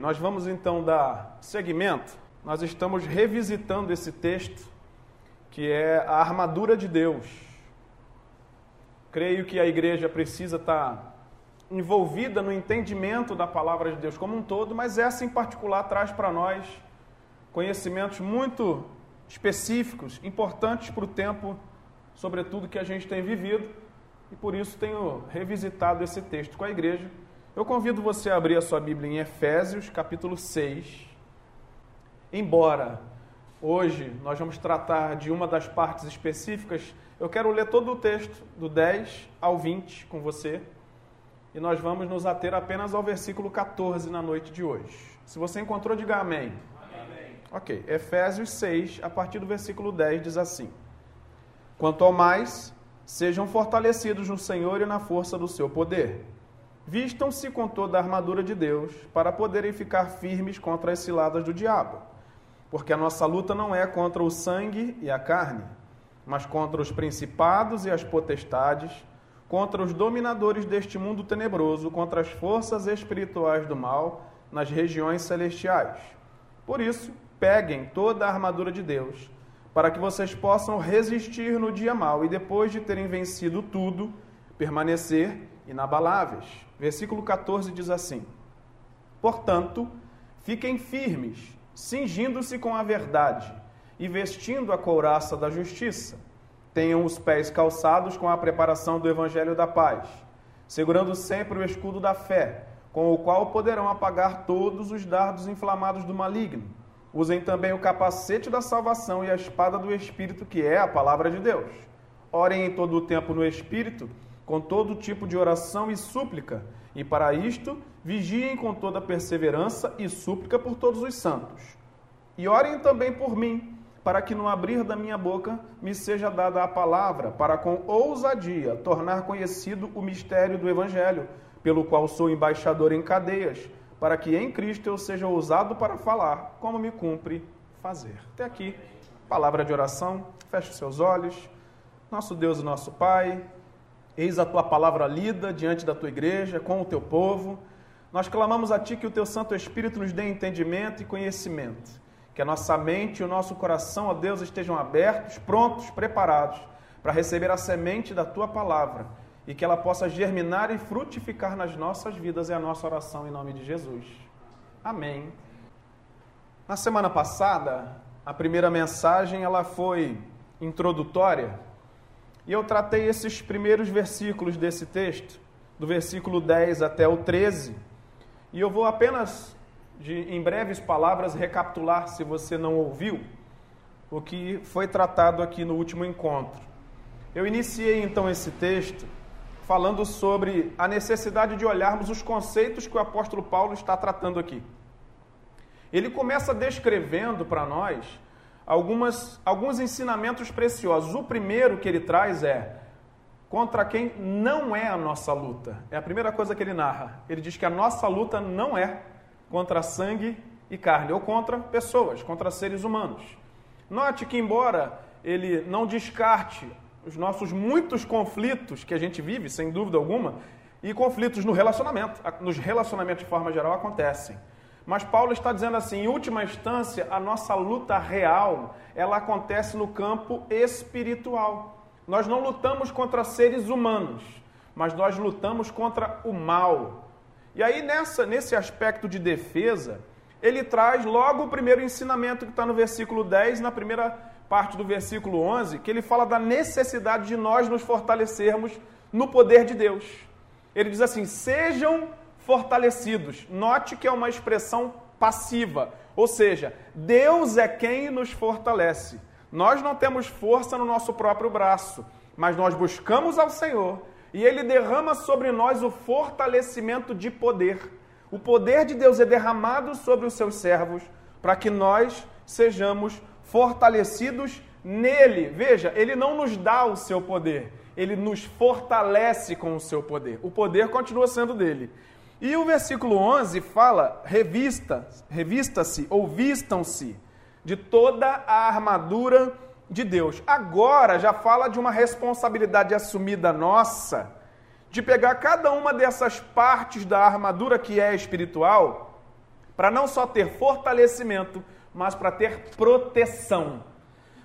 Nós vamos então dar seguimento. Nós estamos revisitando esse texto que é a armadura de Deus. Creio que a igreja precisa estar envolvida no entendimento da palavra de Deus como um todo, mas essa em particular traz para nós conhecimentos muito específicos, importantes para o tempo, sobretudo que a gente tem vivido, e por isso tenho revisitado esse texto com a igreja eu convido você a abrir a sua Bíblia em Efésios, capítulo 6. Embora hoje nós vamos tratar de uma das partes específicas, eu quero ler todo o texto, do 10 ao 20, com você. E nós vamos nos ater apenas ao versículo 14 na noite de hoje. Se você encontrou, diga amém. amém. Ok, Efésios 6, a partir do versículo 10, diz assim: Quanto ao mais, sejam fortalecidos no Senhor e na força do seu poder Vistam-se com toda a armadura de Deus para poderem ficar firmes contra as ciladas do diabo. Porque a nossa luta não é contra o sangue e a carne, mas contra os principados e as potestades, contra os dominadores deste mundo tenebroso, contra as forças espirituais do mal nas regiões celestiais. Por isso, peguem toda a armadura de Deus, para que vocês possam resistir no dia mal e depois de terem vencido tudo, permanecer inabaláveis. Versículo 14 diz assim: Portanto, fiquem firmes, cingindo-se com a verdade e vestindo a couraça da justiça. Tenham os pés calçados com a preparação do evangelho da paz, segurando sempre o escudo da fé, com o qual poderão apagar todos os dardos inflamados do maligno. Usem também o capacete da salvação e a espada do Espírito, que é a palavra de Deus. Orem em todo o tempo no Espírito com todo tipo de oração e súplica, e para isto vigiem com toda perseverança e súplica por todos os santos. E orem também por mim, para que no abrir da minha boca me seja dada a palavra, para com ousadia tornar conhecido o mistério do Evangelho, pelo qual sou embaixador em cadeias, para que em Cristo eu seja ousado para falar, como me cumpre fazer. Até aqui, palavra de oração, feche seus olhos. Nosso Deus e nosso Pai, Eis a tua palavra lida diante da tua igreja, com o teu povo. Nós clamamos a ti que o teu Santo Espírito nos dê entendimento e conhecimento. Que a nossa mente e o nosso coração, ó Deus, estejam abertos, prontos, preparados para receber a semente da tua palavra e que ela possa germinar e frutificar nas nossas vidas. É a nossa oração em nome de Jesus. Amém. Na semana passada, a primeira mensagem ela foi introdutória e eu tratei esses primeiros versículos desse texto, do versículo 10 até o 13, e eu vou apenas, de, em breves palavras, recapitular, se você não ouviu, o que foi tratado aqui no último encontro. Eu iniciei então esse texto falando sobre a necessidade de olharmos os conceitos que o apóstolo Paulo está tratando aqui. Ele começa descrevendo para nós algumas, alguns ensinamentos preciosos. O primeiro que ele traz é contra quem não é a nossa luta. É a primeira coisa que ele narra. Ele diz que a nossa luta não é contra sangue e carne, ou contra pessoas, contra seres humanos. Note que, embora ele não descarte os nossos muitos conflitos que a gente vive, sem dúvida alguma, e conflitos no relacionamento, nos relacionamentos de forma geral acontecem. Mas Paulo está dizendo assim, em última instância, a nossa luta real, ela acontece no campo espiritual. Nós não lutamos contra seres humanos, mas nós lutamos contra o mal. E aí nessa nesse aspecto de defesa, ele traz logo o primeiro ensinamento que está no versículo 10, na primeira parte do versículo 11, que ele fala da necessidade de nós nos fortalecermos no poder de Deus. Ele diz assim: sejam fortalecidos. Note que é uma expressão passiva, ou seja, Deus é quem nos fortalece. Nós não temos força no nosso próprio braço, mas nós buscamos ao Senhor e Ele derrama sobre nós o fortalecimento de poder. O poder de Deus é derramado sobre os seus servos para que nós sejamos fortalecidos nele. Veja, Ele não nos dá o seu poder, Ele nos fortalece com o seu poder. O poder continua sendo dele. E o versículo 11 fala: revista, revista-se ou vistam-se de toda a armadura de Deus. Agora já fala de uma responsabilidade assumida nossa de pegar cada uma dessas partes da armadura que é espiritual, para não só ter fortalecimento, mas para ter proteção.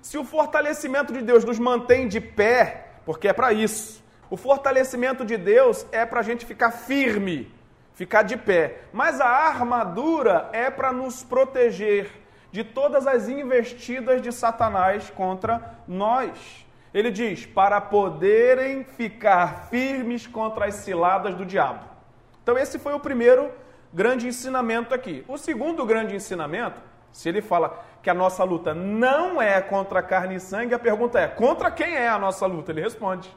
Se o fortalecimento de Deus nos mantém de pé, porque é para isso, o fortalecimento de Deus é para a gente ficar firme, ficar de pé. Mas a armadura é para nos proteger de todas as investidas de Satanás contra nós. Ele diz: para poderem ficar firmes contra as ciladas do diabo. Então, esse foi o primeiro grande ensinamento aqui. O segundo grande ensinamento, se ele fala que a nossa luta não é contra carne e sangue, a pergunta é: contra quem é a nossa luta? Ele responde.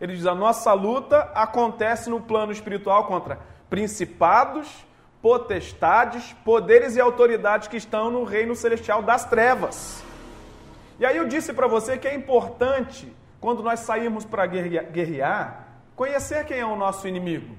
Ele diz: a nossa luta acontece no plano espiritual contra principados, potestades, poderes e autoridades que estão no reino celestial das trevas. E aí eu disse para você que é importante, quando nós sairmos para guerrear, conhecer quem é o nosso inimigo.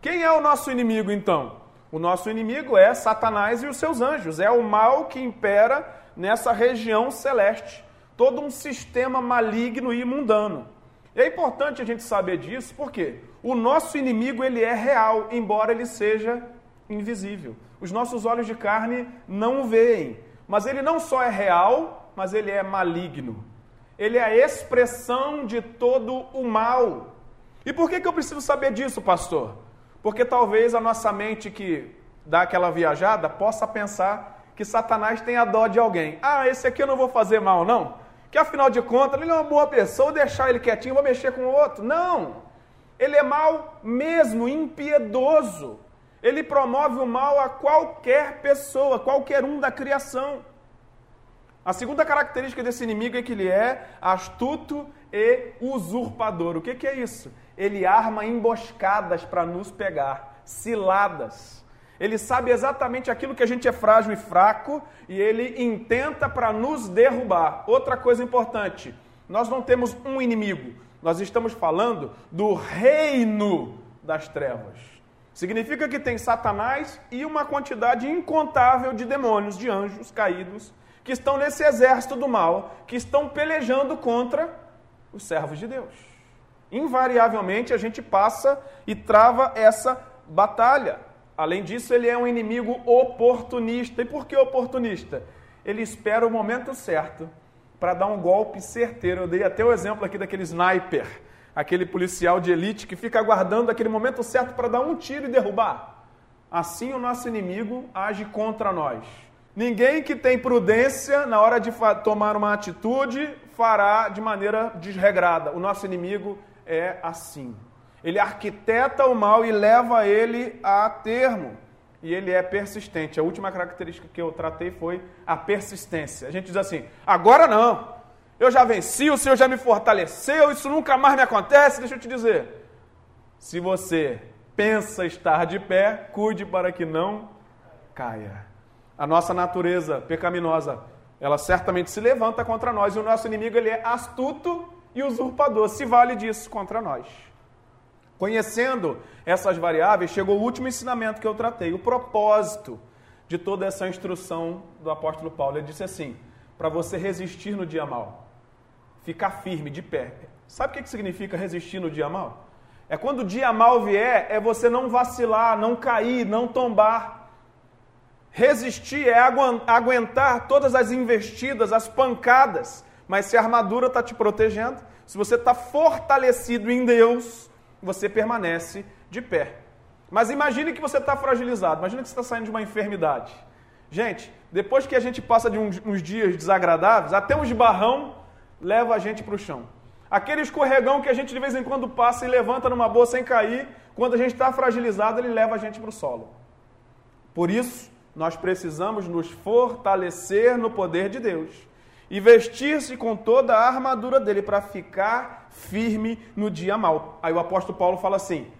Quem é o nosso inimigo então? O nosso inimigo é Satanás e os seus anjos, é o mal que impera nessa região celeste, todo um sistema maligno e mundano. É importante a gente saber disso, porque o nosso inimigo ele é real, embora ele seja invisível. Os nossos olhos de carne não o veem, mas ele não só é real, mas ele é maligno. Ele é a expressão de todo o mal. E por que, que eu preciso saber disso, pastor? Porque talvez a nossa mente que dá aquela viajada possa pensar que Satanás tem a dó de alguém. Ah, esse aqui eu não vou fazer mal, não. Que afinal de contas ele é uma boa pessoa, vou deixar ele quietinho, vou mexer com o outro. Não. Ele é mal mesmo, impiedoso. Ele promove o mal a qualquer pessoa, qualquer um da criação. A segunda característica desse inimigo é que ele é astuto e usurpador. O que, que é isso? Ele arma emboscadas para nos pegar, ciladas. Ele sabe exatamente aquilo que a gente é frágil e fraco e ele intenta para nos derrubar. Outra coisa importante: nós não temos um inimigo, nós estamos falando do reino das trevas. Significa que tem Satanás e uma quantidade incontável de demônios, de anjos caídos que estão nesse exército do mal, que estão pelejando contra os servos de Deus. Invariavelmente a gente passa e trava essa batalha. Além disso, ele é um inimigo oportunista. E por que oportunista? Ele espera o momento certo para dar um golpe certeiro. Eu dei até o exemplo aqui daquele sniper, aquele policial de elite que fica aguardando aquele momento certo para dar um tiro e derrubar. Assim o nosso inimigo age contra nós. Ninguém que tem prudência na hora de tomar uma atitude fará de maneira desregrada. O nosso inimigo é assim. Ele arquiteta o mal e leva ele a termo. E ele é persistente. A última característica que eu tratei foi a persistência. A gente diz assim: agora não. Eu já venci, o Senhor já me fortaleceu, isso nunca mais me acontece. Deixa eu te dizer. Se você pensa estar de pé, cuide para que não caia a nossa natureza pecaminosa, ela certamente se levanta contra nós e o nosso inimigo ele é astuto e usurpador, se vale disso contra nós. Conhecendo essas variáveis, chegou o último ensinamento que eu tratei, o propósito de toda essa instrução do apóstolo Paulo. Ele disse assim: para você resistir no dia mal, ficar firme, de pé. Sabe o que significa resistir no dia mal? É quando o dia mal vier, é você não vacilar, não cair, não tombar. Resistir é aguentar todas as investidas, as pancadas. Mas se a armadura está te protegendo, se você está fortalecido em Deus, você permanece de pé. Mas imagine que você está fragilizado, imagine que você está saindo de uma enfermidade. Gente, depois que a gente passa de uns, uns dias desagradáveis, até um esbarrão leva a gente para o chão. Aquele escorregão que a gente de vez em quando passa e levanta numa boa sem cair, quando a gente está fragilizado, ele leva a gente para o solo. Por isso, nós precisamos nos fortalecer no poder de Deus e vestir-se com toda a armadura dele para ficar firme no dia mal. Aí o apóstolo Paulo fala assim: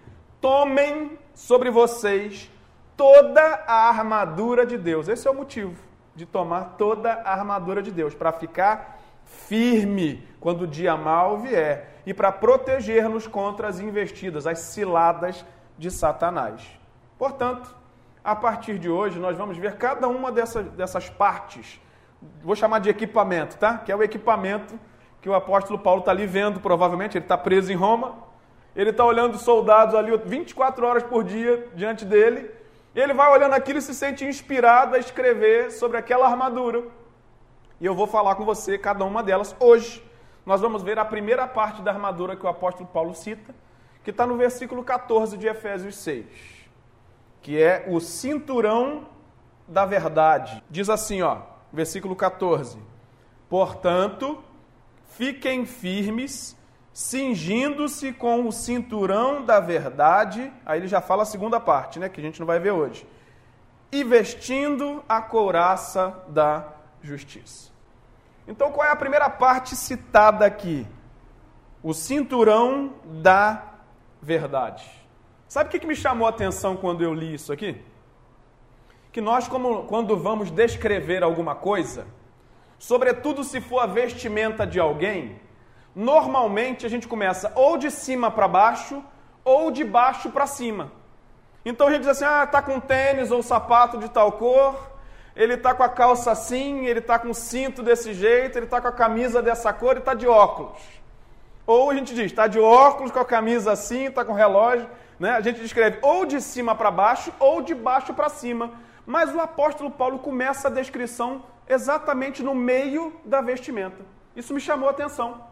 tomem sobre vocês toda a armadura de Deus. Esse é o motivo de tomar toda a armadura de Deus, para ficar firme quando o dia mal vier e para proteger-nos contra as investidas, as ciladas de Satanás. Portanto, a partir de hoje, nós vamos ver cada uma dessas, dessas partes. Vou chamar de equipamento, tá? Que é o equipamento que o apóstolo Paulo está ali vendo, provavelmente. Ele está preso em Roma. Ele está olhando soldados ali 24 horas por dia diante dele. Ele vai olhando aquilo e se sente inspirado a escrever sobre aquela armadura. E eu vou falar com você cada uma delas hoje. Nós vamos ver a primeira parte da armadura que o apóstolo Paulo cita, que está no versículo 14 de Efésios 6, que é o cinturão da verdade. Diz assim, ó, versículo 14: Portanto, fiquem firmes, cingindo-se com o cinturão da verdade. Aí ele já fala a segunda parte, né, que a gente não vai ver hoje. E vestindo a couraça da justiça. Então, qual é a primeira parte citada aqui? O cinturão da verdade. Sabe o que me chamou a atenção quando eu li isso aqui? Que nós, como, quando vamos descrever alguma coisa, sobretudo se for a vestimenta de alguém, normalmente a gente começa ou de cima para baixo ou de baixo para cima. Então a gente diz assim: ah, tá com tênis ou sapato de tal cor, ele tá com a calça assim, ele tá com cinto desse jeito, ele tá com a camisa dessa cor e tá de óculos. Ou a gente diz, está de óculos, com a camisa assim, está com relógio. Né? A gente descreve ou de cima para baixo ou de baixo para cima. Mas o apóstolo Paulo começa a descrição exatamente no meio da vestimenta. Isso me chamou a atenção.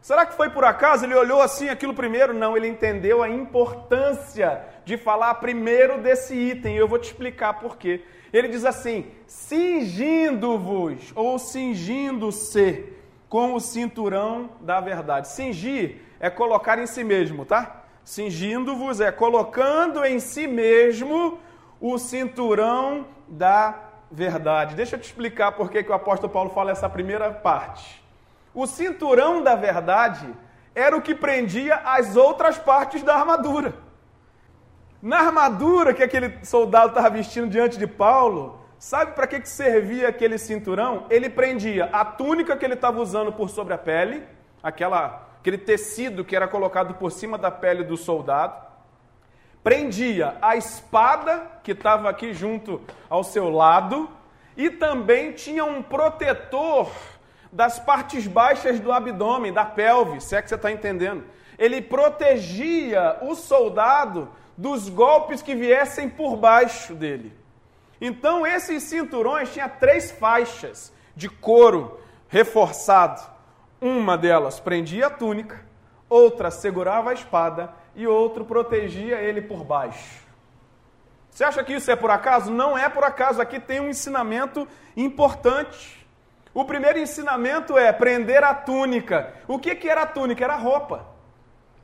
Será que foi por acaso? Ele olhou assim aquilo primeiro? Não, ele entendeu a importância de falar primeiro desse item. Eu vou te explicar por quê. Ele diz assim: cingindo-vos ou cingindo-se com o cinturão da verdade. Cingir é colocar em si mesmo, tá? Cingindo-vos é colocando em si mesmo o cinturão da verdade. Deixa eu te explicar por que, que o apóstolo Paulo fala essa primeira parte. O cinturão da verdade era o que prendia as outras partes da armadura. Na armadura que aquele soldado estava vestindo diante de Paulo, Sabe para que, que servia aquele cinturão? Ele prendia a túnica que ele estava usando por sobre a pele, aquela, aquele tecido que era colocado por cima da pele do soldado, prendia a espada que estava aqui junto ao seu lado, e também tinha um protetor das partes baixas do abdômen, da pelve, se é que você está entendendo. Ele protegia o soldado dos golpes que viessem por baixo dele. Então, esses cinturões tinha três faixas de couro reforçado. Uma delas prendia a túnica, outra segurava a espada e outro protegia ele por baixo. Você acha que isso é por acaso? Não é por acaso. Aqui tem um ensinamento importante. O primeiro ensinamento é prender a túnica. O que, que era a túnica? Era a roupa.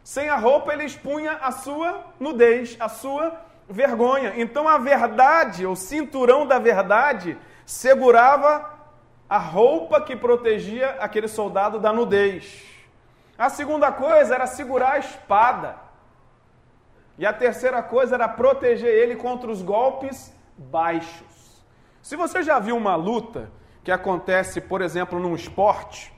Sem a roupa, ele expunha a sua nudez, a sua vergonha. Então a verdade, o cinturão da verdade, segurava a roupa que protegia aquele soldado da nudez. A segunda coisa era segurar a espada. E a terceira coisa era proteger ele contra os golpes baixos. Se você já viu uma luta que acontece, por exemplo, num esporte,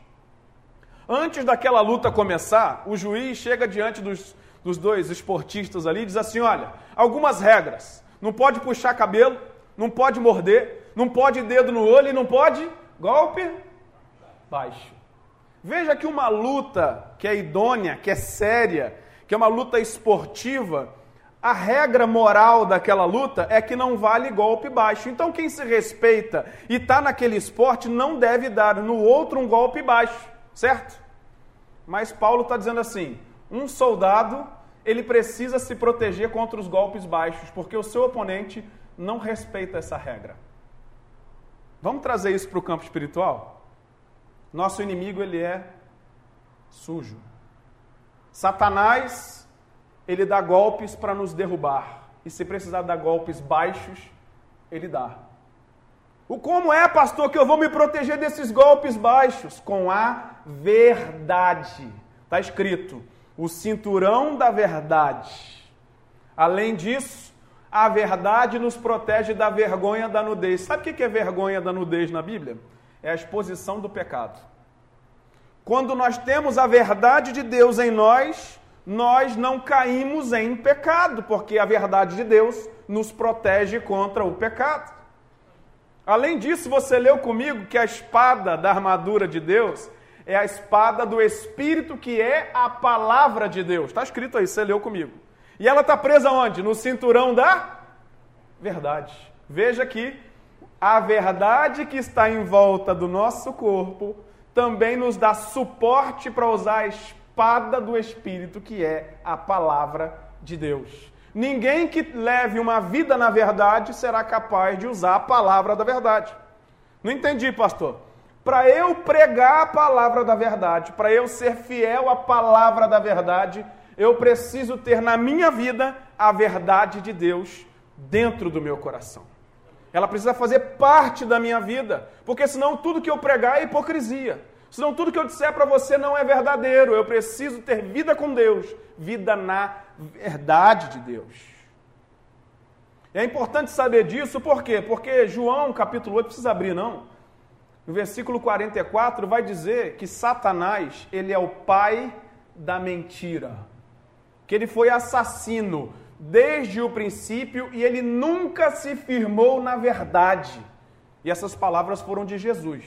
antes daquela luta começar, o juiz chega diante dos, dos dois esportistas ali e diz assim: olha, algumas regras. Não pode puxar cabelo, não pode morder, não pode dedo no olho e não pode golpe baixo. Veja que uma luta que é idônea, que é séria, que é uma luta esportiva, a regra moral daquela luta é que não vale golpe baixo. Então quem se respeita e está naquele esporte não deve dar no outro um golpe baixo, certo? Mas Paulo está dizendo assim: um soldado ele precisa se proteger contra os golpes baixos, porque o seu oponente não respeita essa regra. Vamos trazer isso para o campo espiritual? Nosso inimigo ele é sujo. Satanás, ele dá golpes para nos derrubar. E se precisar dar golpes baixos, ele dá. O como é, pastor, que eu vou me proteger desses golpes baixos? Com a verdade. Está escrito: o cinturão da verdade. Além disso, a verdade nos protege da vergonha da nudez. Sabe o que é vergonha da nudez na Bíblia? É a exposição do pecado. Quando nós temos a verdade de Deus em nós, nós não caímos em pecado, porque a verdade de Deus nos protege contra o pecado. Além disso, você leu comigo que a espada da armadura de Deus é a espada do Espírito, que é a palavra de Deus. Está escrito aí, você leu comigo. E ela está presa onde? No cinturão da verdade. Veja que a verdade que está em volta do nosso corpo também nos dá suporte para usar a espada do Espírito, que é a palavra de Deus. Ninguém que leve uma vida na verdade será capaz de usar a palavra da verdade. Não entendi, pastor. Para eu pregar a palavra da verdade, para eu ser fiel à palavra da verdade, eu preciso ter na minha vida a verdade de Deus dentro do meu coração. Ela precisa fazer parte da minha vida, porque senão tudo que eu pregar é hipocrisia. Senão tudo que eu disser para você não é verdadeiro. Eu preciso ter vida com Deus, vida na verdade de Deus. É importante saber disso, por quê? Porque João, capítulo 8, precisa abrir, não. No versículo 44 vai dizer que Satanás, ele é o pai da mentira. Que ele foi assassino desde o princípio e ele nunca se firmou na verdade. E essas palavras foram de Jesus.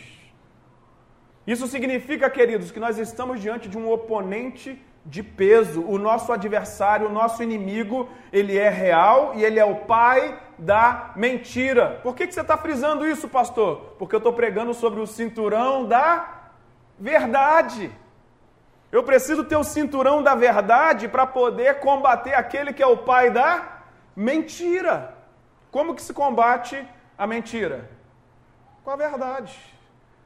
Isso significa, queridos, que nós estamos diante de um oponente de peso. O nosso adversário, o nosso inimigo, ele é real e ele é o pai da mentira. Por que, que você está frisando isso, pastor? Porque eu estou pregando sobre o cinturão da verdade. Eu preciso ter o cinturão da verdade para poder combater aquele que é o pai da mentira. Como que se combate a mentira? Com a verdade.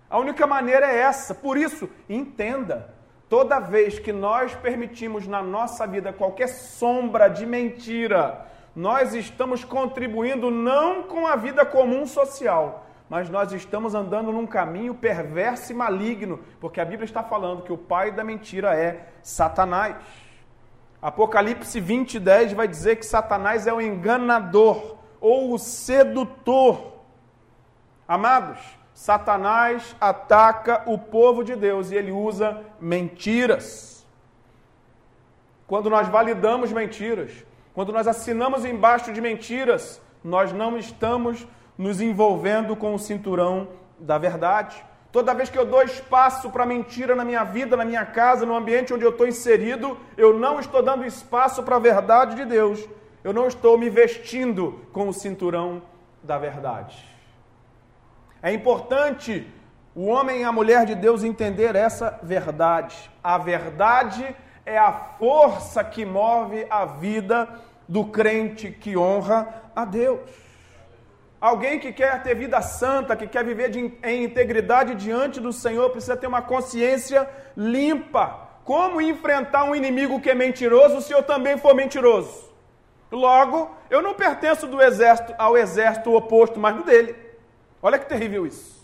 A única maneira é essa. Por isso, entenda: toda vez que nós permitimos na nossa vida qualquer sombra de mentira, nós estamos contribuindo não com a vida comum social, mas nós estamos andando num caminho perverso e maligno, porque a Bíblia está falando que o pai da mentira é Satanás. Apocalipse 20, 10 vai dizer que Satanás é o enganador ou o sedutor. Amados, Satanás ataca o povo de Deus e ele usa mentiras. Quando nós validamos mentiras, quando nós assinamos embaixo de mentiras, nós não estamos nos envolvendo com o cinturão da verdade. Toda vez que eu dou espaço para mentira na minha vida, na minha casa, no ambiente onde eu estou inserido, eu não estou dando espaço para a verdade de Deus. Eu não estou me vestindo com o cinturão da verdade. É importante o homem e a mulher de Deus entender essa verdade. A verdade é a força que move a vida do crente que honra a Deus. Alguém que quer ter vida santa, que quer viver de, em integridade diante do Senhor, precisa ter uma consciência limpa. Como enfrentar um inimigo que é mentiroso se eu também for mentiroso? Logo, eu não pertenço do exército ao exército oposto, mas do dele. Olha que terrível isso.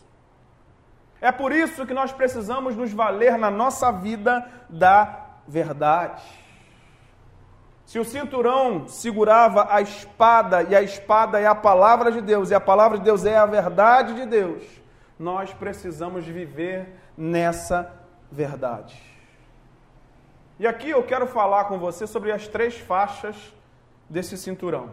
É por isso que nós precisamos nos valer na nossa vida da verdade. Se o cinturão segurava a espada, e a espada é a palavra de Deus, e a palavra de Deus é a verdade de Deus, nós precisamos viver nessa verdade. E aqui eu quero falar com você sobre as três faixas desse cinturão.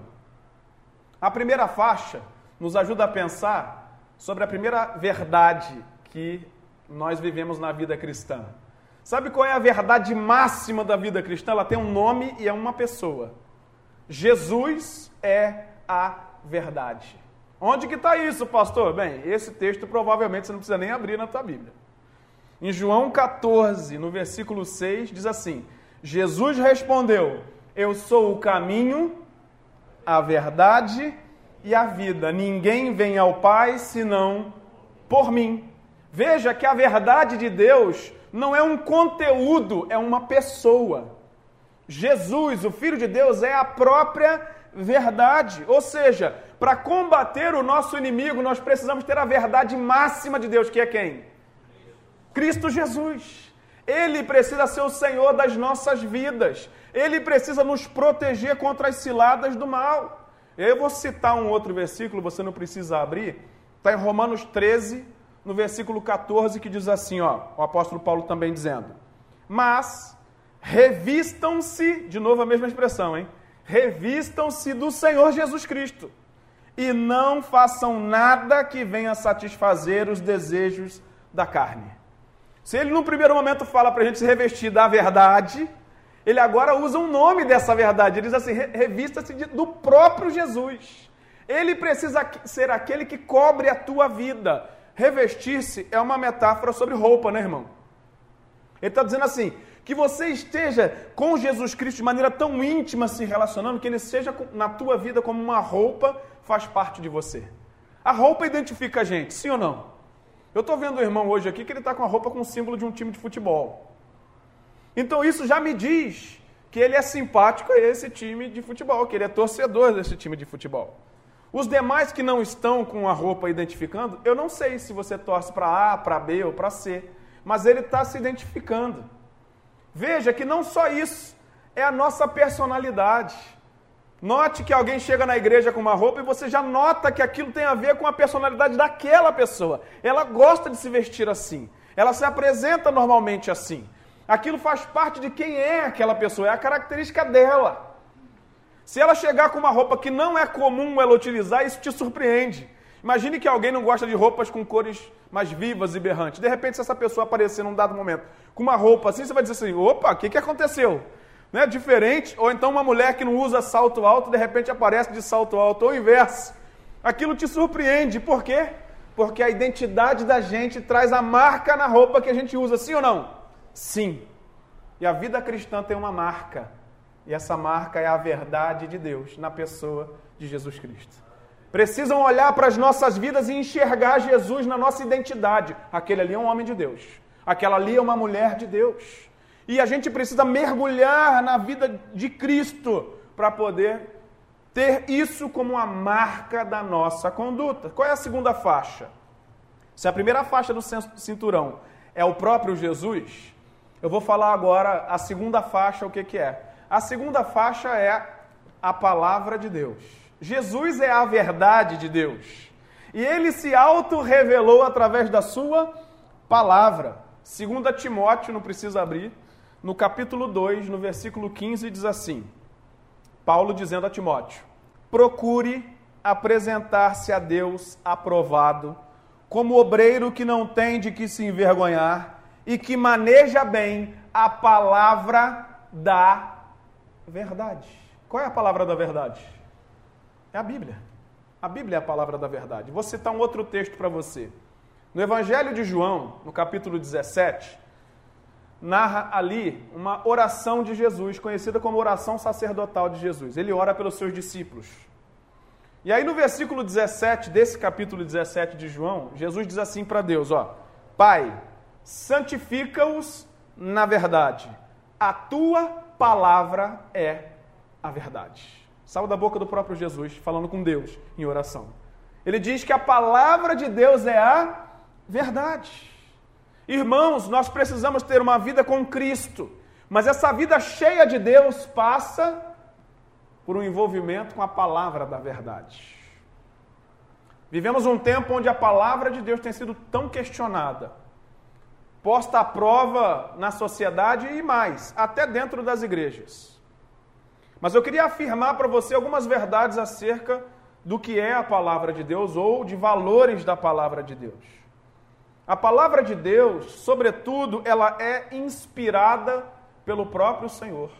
A primeira faixa nos ajuda a pensar sobre a primeira verdade que nós vivemos na vida cristã. Sabe qual é a verdade máxima da vida cristã? Ela tem um nome e é uma pessoa. Jesus é a verdade. Onde que está isso, pastor? Bem, esse texto provavelmente você não precisa nem abrir na tua Bíblia. Em João 14, no versículo 6, diz assim: Jesus respondeu: Eu sou o caminho, a verdade e a vida. Ninguém vem ao Pai senão por mim. Veja que a verdade de Deus não é um conteúdo, é uma pessoa. Jesus, o Filho de Deus, é a própria verdade. Ou seja, para combater o nosso inimigo, nós precisamos ter a verdade máxima de Deus, que é quem? Cristo Jesus. Ele precisa ser o Senhor das nossas vidas. Ele precisa nos proteger contra as ciladas do mal. Eu vou citar um outro versículo, você não precisa abrir. Está em Romanos 13, no versículo 14, que diz assim: ó, o apóstolo Paulo também dizendo: Mas revistam-se, de novo a mesma expressão, hein? Revistam-se do Senhor Jesus Cristo e não façam nada que venha satisfazer os desejos da carne. Se ele, no primeiro momento, fala para a gente se revestir da verdade, ele agora usa um nome dessa verdade. Ele diz assim: revista-se do próprio Jesus. Ele precisa ser aquele que cobre a tua vida. Revestir-se é uma metáfora sobre roupa, né, irmão? Ele está dizendo assim: que você esteja com Jesus Cristo de maneira tão íntima se relacionando, que ele seja na tua vida como uma roupa, faz parte de você. A roupa identifica a gente, sim ou não? Eu estou vendo o irmão hoje aqui que ele está com a roupa com o símbolo de um time de futebol. Então isso já me diz que ele é simpático a esse time de futebol, que ele é torcedor desse time de futebol. Os demais que não estão com a roupa identificando, eu não sei se você torce para A, para B ou para C, mas ele está se identificando. Veja que não só isso, é a nossa personalidade. Note que alguém chega na igreja com uma roupa e você já nota que aquilo tem a ver com a personalidade daquela pessoa. Ela gosta de se vestir assim. Ela se apresenta normalmente assim. Aquilo faz parte de quem é aquela pessoa, é a característica dela. Se ela chegar com uma roupa que não é comum ela utilizar, isso te surpreende. Imagine que alguém não gosta de roupas com cores mais vivas e berrantes. De repente, se essa pessoa aparecer num dado momento com uma roupa assim, você vai dizer assim: opa, o que, que aconteceu? Né? Diferente. Ou então uma mulher que não usa salto alto, de repente aparece de salto alto, ou o inverso. Aquilo te surpreende. Por quê? Porque a identidade da gente traz a marca na roupa que a gente usa, sim ou não? Sim. E a vida cristã tem uma marca. E essa marca é a verdade de Deus na pessoa de Jesus Cristo precisam olhar para as nossas vidas e enxergar Jesus na nossa identidade. Aquele ali é um homem de Deus, aquela ali é uma mulher de Deus. E a gente precisa mergulhar na vida de Cristo para poder ter isso como a marca da nossa conduta. Qual é a segunda faixa? Se a primeira faixa do cinturão é o próprio Jesus, eu vou falar agora a segunda faixa, o que, que é. A segunda faixa é a palavra de Deus. Jesus é a verdade de Deus. E ele se auto-revelou através da sua palavra. 2 Timóteo, não precisa abrir, no capítulo 2, no versículo 15, diz assim: Paulo dizendo a Timóteo: Procure apresentar-se a Deus aprovado, como obreiro que não tem de que se envergonhar e que maneja bem a palavra da verdade. Qual é a palavra da verdade? É a Bíblia. A Bíblia é a palavra da verdade. Vou citar um outro texto para você. No Evangelho de João, no capítulo 17, narra ali uma oração de Jesus, conhecida como oração sacerdotal de Jesus. Ele ora pelos seus discípulos. E aí no versículo 17 desse capítulo 17 de João, Jesus diz assim para Deus, ó: Pai, santifica-os na verdade. A tua palavra é a verdade. Saiu da boca do próprio Jesus, falando com Deus em oração. Ele diz que a palavra de Deus é a verdade. Irmãos, nós precisamos ter uma vida com Cristo, mas essa vida cheia de Deus passa por um envolvimento com a palavra da verdade. Vivemos um tempo onde a palavra de Deus tem sido tão questionada, posta à prova na sociedade e mais, até dentro das igrejas. Mas eu queria afirmar para você algumas verdades acerca do que é a palavra de Deus ou de valores da palavra de Deus. A palavra de Deus, sobretudo, ela é inspirada pelo próprio Senhor.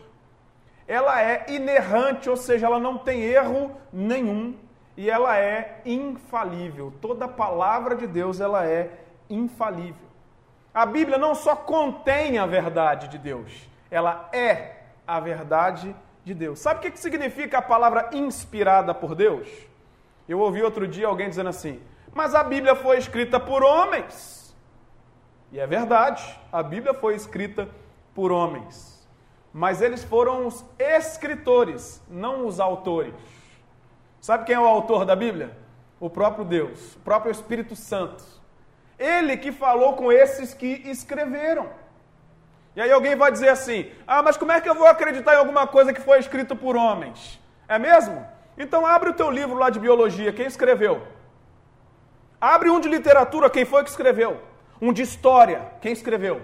Ela é inerrante, ou seja, ela não tem erro nenhum e ela é infalível. Toda palavra de Deus ela é infalível. A Bíblia não só contém a verdade de Deus, ela é a verdade de Deus. Sabe o que significa a palavra inspirada por Deus? Eu ouvi outro dia alguém dizendo assim: mas a Bíblia foi escrita por homens. E é verdade, a Bíblia foi escrita por homens. Mas eles foram os escritores, não os autores. Sabe quem é o autor da Bíblia? O próprio Deus, o próprio Espírito Santo. Ele que falou com esses que escreveram. E aí alguém vai dizer assim: ah, mas como é que eu vou acreditar em alguma coisa que foi escrita por homens? É mesmo? Então abre o teu livro lá de biologia, quem escreveu? Abre um de literatura, quem foi que escreveu? Um de história, quem escreveu?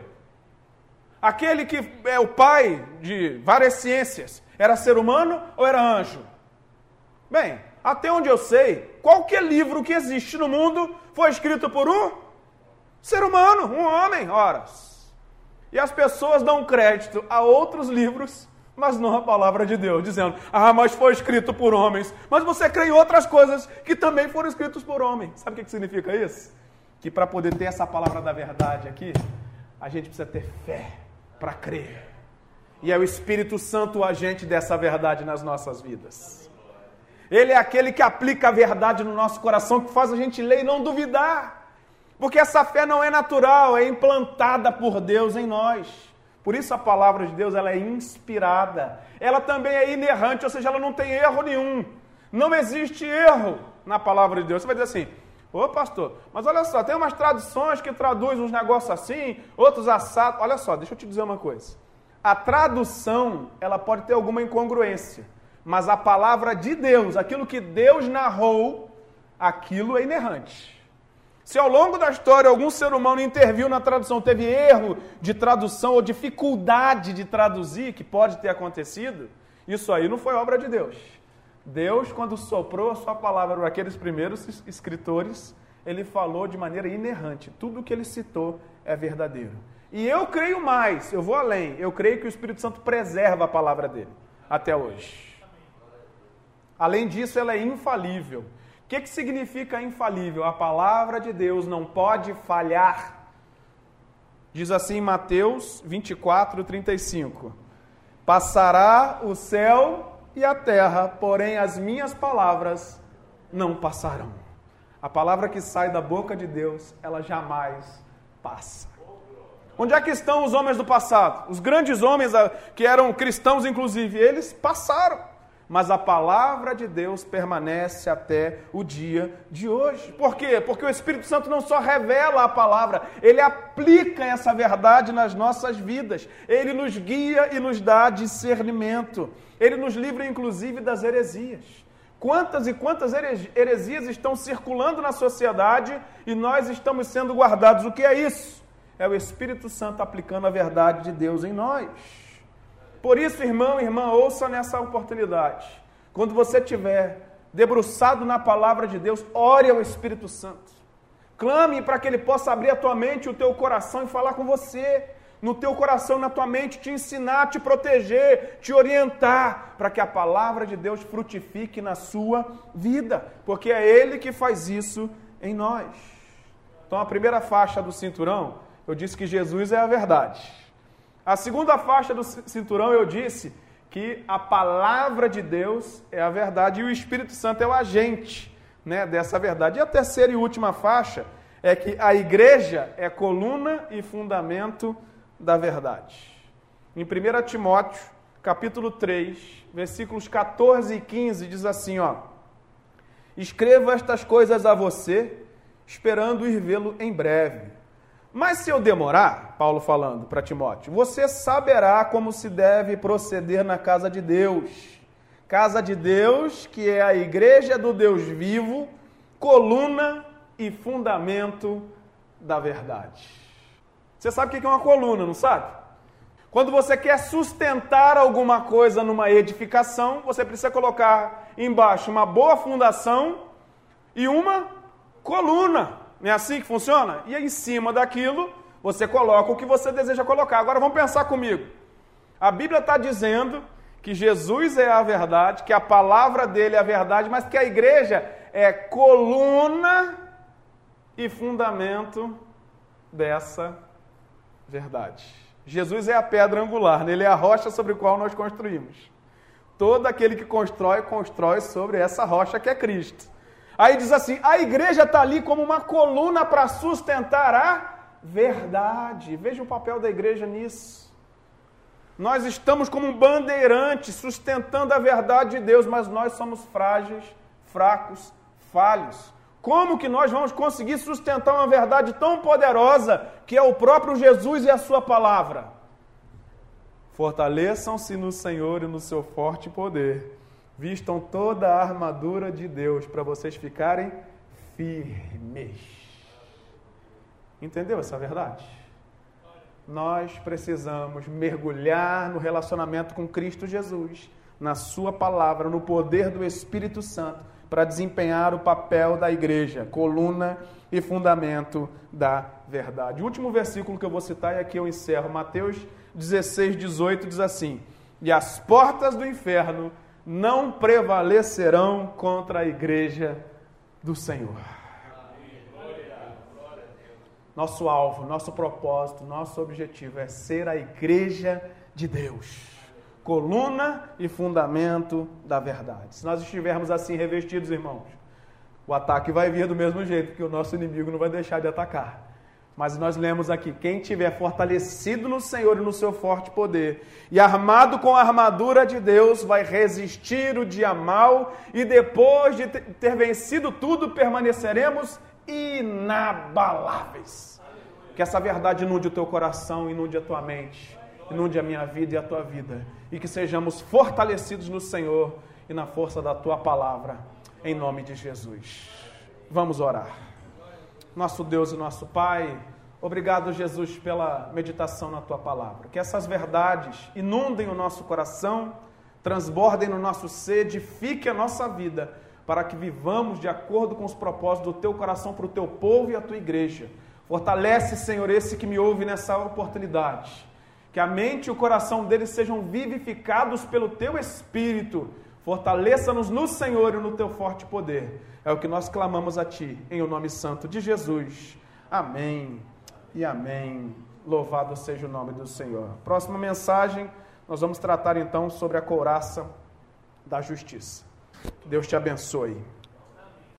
Aquele que é o pai de várias ciências, era ser humano ou era anjo? Bem, até onde eu sei, qualquer livro que existe no mundo foi escrito por um ser humano, um homem, horas. E as pessoas dão crédito a outros livros, mas não a palavra de Deus, dizendo: Ah, mas foi escrito por homens. Mas você crê em outras coisas que também foram escritas por homens. Sabe o que significa isso? Que para poder ter essa palavra da verdade aqui, a gente precisa ter fé para crer. E é o Espírito Santo o agente dessa verdade nas nossas vidas. Ele é aquele que aplica a verdade no nosso coração, que faz a gente ler e não duvidar. Porque essa fé não é natural, é implantada por Deus em nós. Por isso a palavra de Deus ela é inspirada. Ela também é inerrante, ou seja, ela não tem erro nenhum. Não existe erro na palavra de Deus. Você vai dizer assim: Ô pastor, mas olha só, tem umas traduções que traduzem uns negócios assim, outros assados. Olha só, deixa eu te dizer uma coisa. A tradução, ela pode ter alguma incongruência, mas a palavra de Deus, aquilo que Deus narrou, aquilo é inerrante. Se ao longo da história algum ser humano interviu na tradução, teve erro de tradução ou dificuldade de traduzir, que pode ter acontecido, isso aí não foi obra de Deus. Deus, quando soprou a sua palavra para aqueles primeiros escritores, ele falou de maneira inerrante. Tudo o que ele citou é verdadeiro. E eu creio mais, eu vou além, eu creio que o Espírito Santo preserva a palavra dele até hoje. Além disso, ela é infalível que, que significa infalível? A palavra de Deus não pode falhar. Diz assim Mateus 24, 35. Passará o céu e a terra, porém as minhas palavras não passarão. A palavra que sai da boca de Deus, ela jamais passa. Onde é que estão os homens do passado? Os grandes homens ah, que eram cristãos, inclusive, eles passaram mas a palavra de Deus permanece até o dia de hoje. Por quê? Porque o Espírito Santo não só revela a palavra, ele aplica essa verdade nas nossas vidas. Ele nos guia e nos dá discernimento. Ele nos livra, inclusive, das heresias. Quantas e quantas heresias estão circulando na sociedade e nós estamos sendo guardados? O que é isso? É o Espírito Santo aplicando a verdade de Deus em nós. Por isso, irmão irmã, ouça nessa oportunidade. Quando você estiver debruçado na palavra de Deus, ore ao Espírito Santo. Clame para que ele possa abrir a tua mente, o teu coração e falar com você. No teu coração, na tua mente, te ensinar, te proteger, te orientar, para que a palavra de Deus frutifique na sua vida, porque é Ele que faz isso em nós. Então, a primeira faixa do cinturão, eu disse que Jesus é a verdade. A segunda faixa do cinturão eu disse que a palavra de Deus é a verdade e o Espírito Santo é o agente né, dessa verdade. E a terceira e última faixa é que a igreja é coluna e fundamento da verdade. Em 1 Timóteo, capítulo 3, versículos 14 e 15, diz assim, ó: Escrevo estas coisas a você, esperando ir vê-lo em breve mas se eu demorar, Paulo falando para Timóteo, você saberá como se deve proceder na casa de Deus. Casa de Deus, que é a igreja do Deus vivo, coluna e fundamento da verdade. Você sabe o que é uma coluna, não sabe? Quando você quer sustentar alguma coisa numa edificação, você precisa colocar embaixo uma boa fundação e uma coluna. Não é assim que funciona? E aí, em cima daquilo, você coloca o que você deseja colocar. Agora vamos pensar comigo. A Bíblia está dizendo que Jesus é a verdade, que a palavra dele é a verdade, mas que a igreja é coluna e fundamento dessa verdade. Jesus é a pedra angular, nele é a rocha sobre a qual nós construímos. Todo aquele que constrói, constrói sobre essa rocha que é Cristo. Aí diz assim: a igreja está ali como uma coluna para sustentar a verdade. Veja o papel da igreja nisso. Nós estamos como um bandeirante sustentando a verdade de Deus, mas nós somos frágeis, fracos, falhos. Como que nós vamos conseguir sustentar uma verdade tão poderosa que é o próprio Jesus e a sua palavra? Fortaleçam-se no Senhor e no seu forte poder Vistam toda a armadura de Deus para vocês ficarem firmes. Entendeu essa verdade? Nós precisamos mergulhar no relacionamento com Cristo Jesus, na Sua palavra, no poder do Espírito Santo, para desempenhar o papel da igreja, coluna e fundamento da verdade. O último versículo que eu vou citar e aqui eu encerro, Mateus 16, 18, diz assim: e as portas do inferno não prevalecerão contra a igreja do Senhor. Nosso alvo, nosso propósito, nosso objetivo é ser a igreja de Deus, coluna e fundamento da verdade. Se nós estivermos assim revestidos, irmãos, o ataque vai vir do mesmo jeito, porque o nosso inimigo não vai deixar de atacar. Mas nós lemos aqui: quem tiver fortalecido no Senhor e no seu forte poder, e armado com a armadura de Deus, vai resistir o dia mal, e depois de ter vencido tudo, permaneceremos inabaláveis. Que essa verdade inunde o teu coração, inunde a tua mente, inunde a minha vida e a tua vida, e que sejamos fortalecidos no Senhor e na força da tua palavra, em nome de Jesus. Vamos orar nosso Deus e nosso Pai. Obrigado, Jesus, pela meditação na tua palavra. Que essas verdades inundem o nosso coração, transbordem no nosso ser, edifiquem a nossa vida, para que vivamos de acordo com os propósitos do teu coração para o teu povo e a tua igreja. Fortalece, Senhor, esse que me ouve nessa oportunidade. Que a mente e o coração deles sejam vivificados pelo teu espírito. Fortaleça-nos no Senhor e no teu forte poder é o que nós clamamos a Ti, em o nome santo de Jesus. Amém e amém. Louvado seja o nome do Senhor. Próxima mensagem, nós vamos tratar então sobre a couraça da justiça. Deus te abençoe.